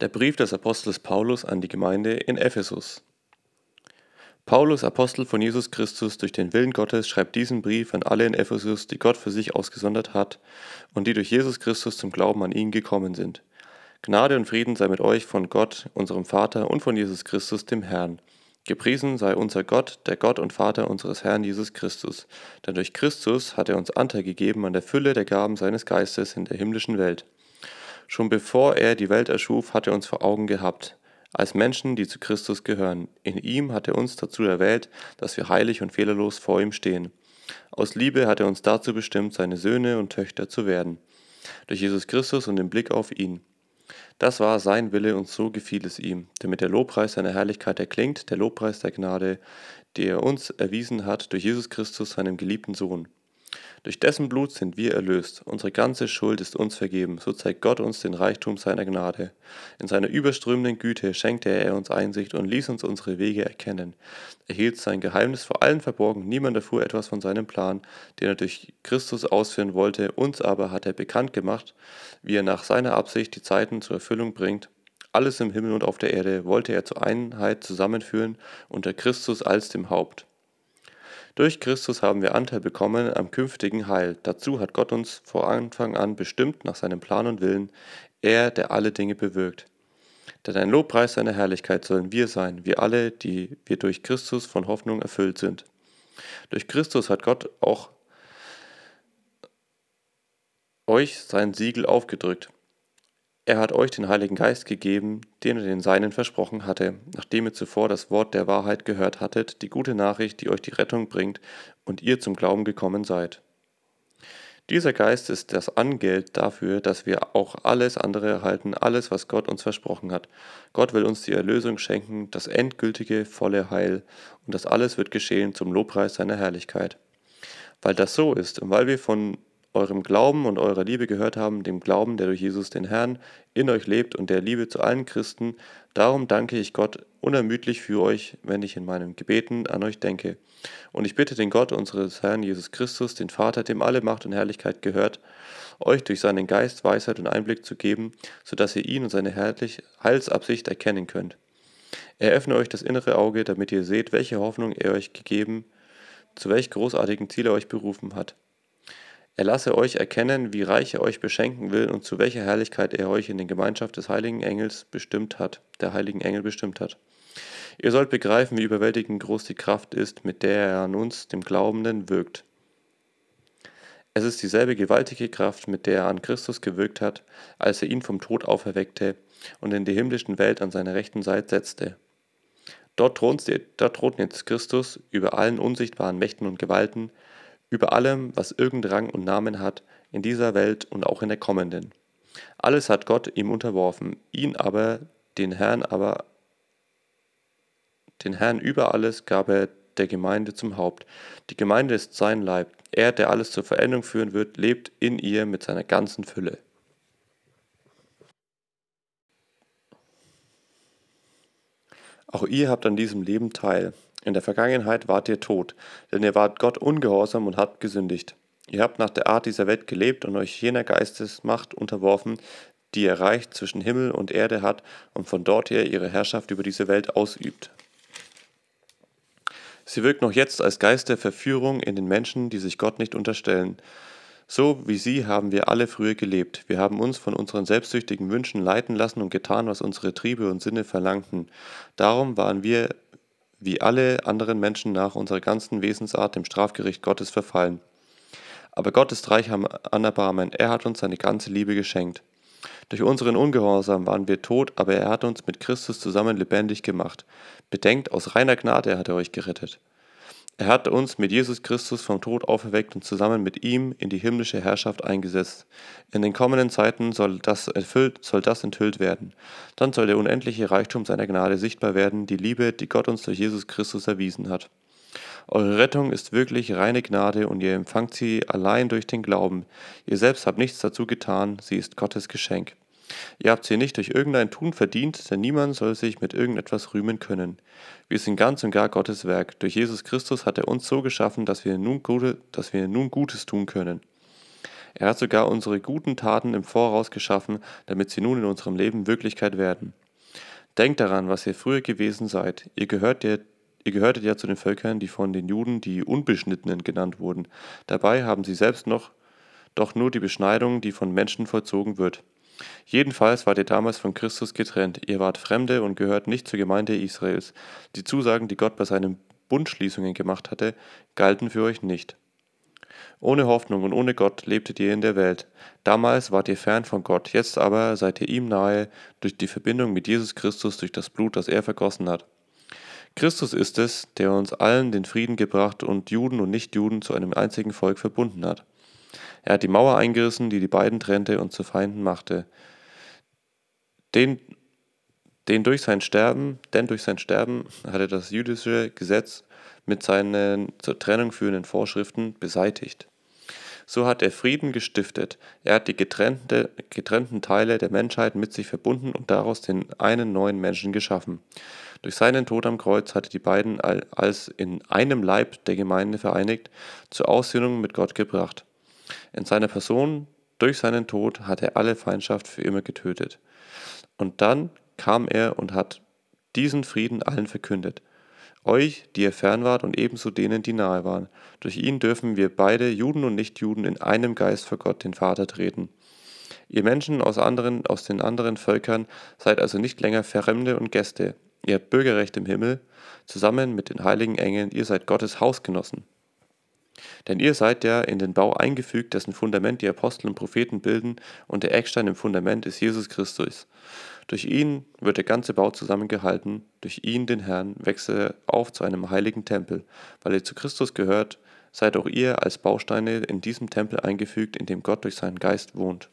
Der Brief des Apostels Paulus an die Gemeinde in Ephesus. Paulus, Apostel von Jesus Christus, durch den Willen Gottes, schreibt diesen Brief an alle in Ephesus, die Gott für sich ausgesondert hat und die durch Jesus Christus zum Glauben an ihn gekommen sind. Gnade und Frieden sei mit euch von Gott, unserem Vater und von Jesus Christus, dem Herrn. Gepriesen sei unser Gott, der Gott und Vater unseres Herrn Jesus Christus, denn durch Christus hat er uns Anteil gegeben an der Fülle der Gaben seines Geistes in der himmlischen Welt. Schon bevor er die Welt erschuf, hat er uns vor Augen gehabt, als Menschen, die zu Christus gehören. In ihm hat er uns dazu erwählt, dass wir heilig und fehlerlos vor ihm stehen. Aus Liebe hat er uns dazu bestimmt, seine Söhne und Töchter zu werden. Durch Jesus Christus und den Blick auf ihn. Das war sein Wille und so gefiel es ihm, damit der Lobpreis seiner Herrlichkeit erklingt, der Lobpreis der Gnade, die er uns erwiesen hat durch Jesus Christus, seinem geliebten Sohn. Durch dessen Blut sind wir erlöst. Unsere ganze Schuld ist uns vergeben. So zeigt Gott uns den Reichtum seiner Gnade. In seiner überströmenden Güte schenkte er uns Einsicht und ließ uns unsere Wege erkennen. Er hielt sein Geheimnis vor allen verborgen. Niemand erfuhr etwas von seinem Plan, den er durch Christus ausführen wollte. Uns aber hat er bekannt gemacht, wie er nach seiner Absicht die Zeiten zur Erfüllung bringt. Alles im Himmel und auf der Erde wollte er zur Einheit zusammenführen unter Christus als dem Haupt. Durch Christus haben wir Anteil bekommen am künftigen Heil. Dazu hat Gott uns vor Anfang an bestimmt nach seinem Plan und Willen, er, der alle Dinge bewirkt. Denn ein Lobpreis seiner Herrlichkeit sollen wir sein, wir alle, die wir durch Christus von Hoffnung erfüllt sind. Durch Christus hat Gott auch euch sein Siegel aufgedrückt. Er hat euch den Heiligen Geist gegeben, den er den Seinen versprochen hatte, nachdem ihr zuvor das Wort der Wahrheit gehört hattet, die gute Nachricht, die euch die Rettung bringt und ihr zum Glauben gekommen seid. Dieser Geist ist das Angeld dafür, dass wir auch alles andere erhalten, alles, was Gott uns versprochen hat. Gott will uns die Erlösung schenken, das endgültige, volle Heil, und das alles wird geschehen zum Lobpreis seiner Herrlichkeit. Weil das so ist und weil wir von eurem Glauben und eurer Liebe gehört haben, dem Glauben, der durch Jesus den Herrn in euch lebt und der Liebe zu allen Christen. Darum danke ich Gott unermüdlich für euch, wenn ich in meinen Gebeten an euch denke. Und ich bitte den Gott unseres Herrn Jesus Christus, den Vater, dem alle Macht und Herrlichkeit gehört, euch durch seinen Geist Weisheit und Einblick zu geben, sodass ihr ihn und seine herrliche Heilsabsicht erkennen könnt. Er öffne euch das innere Auge, damit ihr seht, welche Hoffnung er euch gegeben, zu welch großartigen Ziel er euch berufen hat er lasse euch erkennen, wie reich er euch beschenken will und zu welcher Herrlichkeit er euch in den Gemeinschaft des heiligen Engels bestimmt hat, der heiligen Engel bestimmt hat. Ihr sollt begreifen, wie überwältigend groß die Kraft ist, mit der er an uns, dem Glaubenden, wirkt. Es ist dieselbe gewaltige Kraft, mit der er an Christus gewirkt hat, als er ihn vom Tod auferweckte und in die himmlischen Welt an seine rechten Seite setzte. Dort thront jetzt Christus über allen unsichtbaren Mächten und Gewalten, über allem, was irgend Rang und Namen hat, in dieser Welt und auch in der kommenden. Alles hat Gott ihm unterworfen, ihn aber, den Herrn aber, den Herrn über alles gab er der Gemeinde zum Haupt. Die Gemeinde ist sein Leib. Er, der alles zur Veränderung führen wird, lebt in ihr mit seiner ganzen Fülle. Auch ihr habt an diesem Leben teil. In der Vergangenheit wart ihr tot, denn ihr wart Gott ungehorsam und habt gesündigt. Ihr habt nach der Art dieser Welt gelebt und euch jener Geistesmacht unterworfen, die ihr Reich zwischen Himmel und Erde hat und von dort her ihre Herrschaft über diese Welt ausübt. Sie wirkt noch jetzt als Geist der Verführung in den Menschen, die sich Gott nicht unterstellen. So wie sie haben wir alle früher gelebt. Wir haben uns von unseren selbstsüchtigen Wünschen leiten lassen und getan, was unsere Triebe und Sinne verlangten. Darum waren wir wie alle anderen Menschen nach unserer ganzen Wesensart dem Strafgericht Gottes verfallen. Aber Gott ist reich an Erbarmen, er hat uns seine ganze Liebe geschenkt. Durch unseren Ungehorsam waren wir tot, aber er hat uns mit Christus zusammen lebendig gemacht. Bedenkt, aus reiner Gnade hat er euch gerettet. Er hat uns mit Jesus Christus vom Tod auferweckt und zusammen mit ihm in die himmlische Herrschaft eingesetzt. In den kommenden Zeiten soll das, erfüllt, soll das enthüllt werden. Dann soll der unendliche Reichtum seiner Gnade sichtbar werden, die Liebe, die Gott uns durch Jesus Christus erwiesen hat. Eure Rettung ist wirklich reine Gnade und ihr empfangt sie allein durch den Glauben. Ihr selbst habt nichts dazu getan, sie ist Gottes Geschenk. Ihr habt sie nicht durch irgendein Tun verdient, denn niemand soll sich mit irgendetwas rühmen können. Wir sind ganz und gar Gottes Werk. Durch Jesus Christus hat er uns so geschaffen, dass wir nun, Gute, dass wir nun Gutes tun können. Er hat sogar unsere guten Taten im Voraus geschaffen, damit sie nun in unserem Leben Wirklichkeit werden. Denkt daran, was ihr früher gewesen seid. Ihr gehört ja Ihr gehörtet ja zu den Völkern, die von den Juden die Unbeschnittenen genannt wurden. Dabei haben sie selbst noch doch nur die Beschneidung, die von Menschen vollzogen wird. Jedenfalls wart ihr damals von Christus getrennt. Ihr wart Fremde und gehört nicht zur Gemeinde Israels. Die Zusagen, die Gott bei seinen Bundschließungen gemacht hatte, galten für euch nicht. Ohne Hoffnung und ohne Gott lebtet ihr in der Welt. Damals wart ihr fern von Gott, jetzt aber seid ihr ihm nahe durch die Verbindung mit Jesus Christus durch das Blut, das er vergossen hat. Christus ist es, der uns allen den Frieden gebracht und Juden und Nichtjuden zu einem einzigen Volk verbunden hat. Er hat die Mauer eingerissen, die die beiden trennte und zu Feinden machte. Den, den durch sein Sterben, denn durch sein Sterben hatte das jüdische Gesetz mit seinen zur Trennung führenden Vorschriften beseitigt. So hat er Frieden gestiftet. Er hat die getrennte, getrennten Teile der Menschheit mit sich verbunden und daraus den einen neuen Menschen geschaffen. Durch seinen Tod am Kreuz hatte die beiden als in einem Leib der Gemeinde vereinigt zur Aussöhnung mit Gott gebracht. In seiner Person, durch seinen Tod, hat er alle Feindschaft für immer getötet. Und dann kam er und hat diesen Frieden allen verkündet. Euch, die ihr fern wart, und ebenso denen, die nahe waren. Durch ihn dürfen wir beide, Juden und Nichtjuden, in einem Geist vor Gott, den Vater, treten. Ihr Menschen aus, anderen, aus den anderen Völkern seid also nicht länger Fremde und Gäste, Ihr habt Bürgerrecht im Himmel, zusammen mit den heiligen Engeln, ihr seid Gottes Hausgenossen. Denn ihr seid ja in den Bau eingefügt, dessen Fundament die Apostel und Propheten bilden, und der Eckstein im Fundament ist Jesus Christus. Durch ihn wird der ganze Bau zusammengehalten, durch ihn, den Herrn, wächst auf zu einem heiligen Tempel. Weil ihr zu Christus gehört, seid auch ihr als Bausteine in diesem Tempel eingefügt, in dem Gott durch seinen Geist wohnt.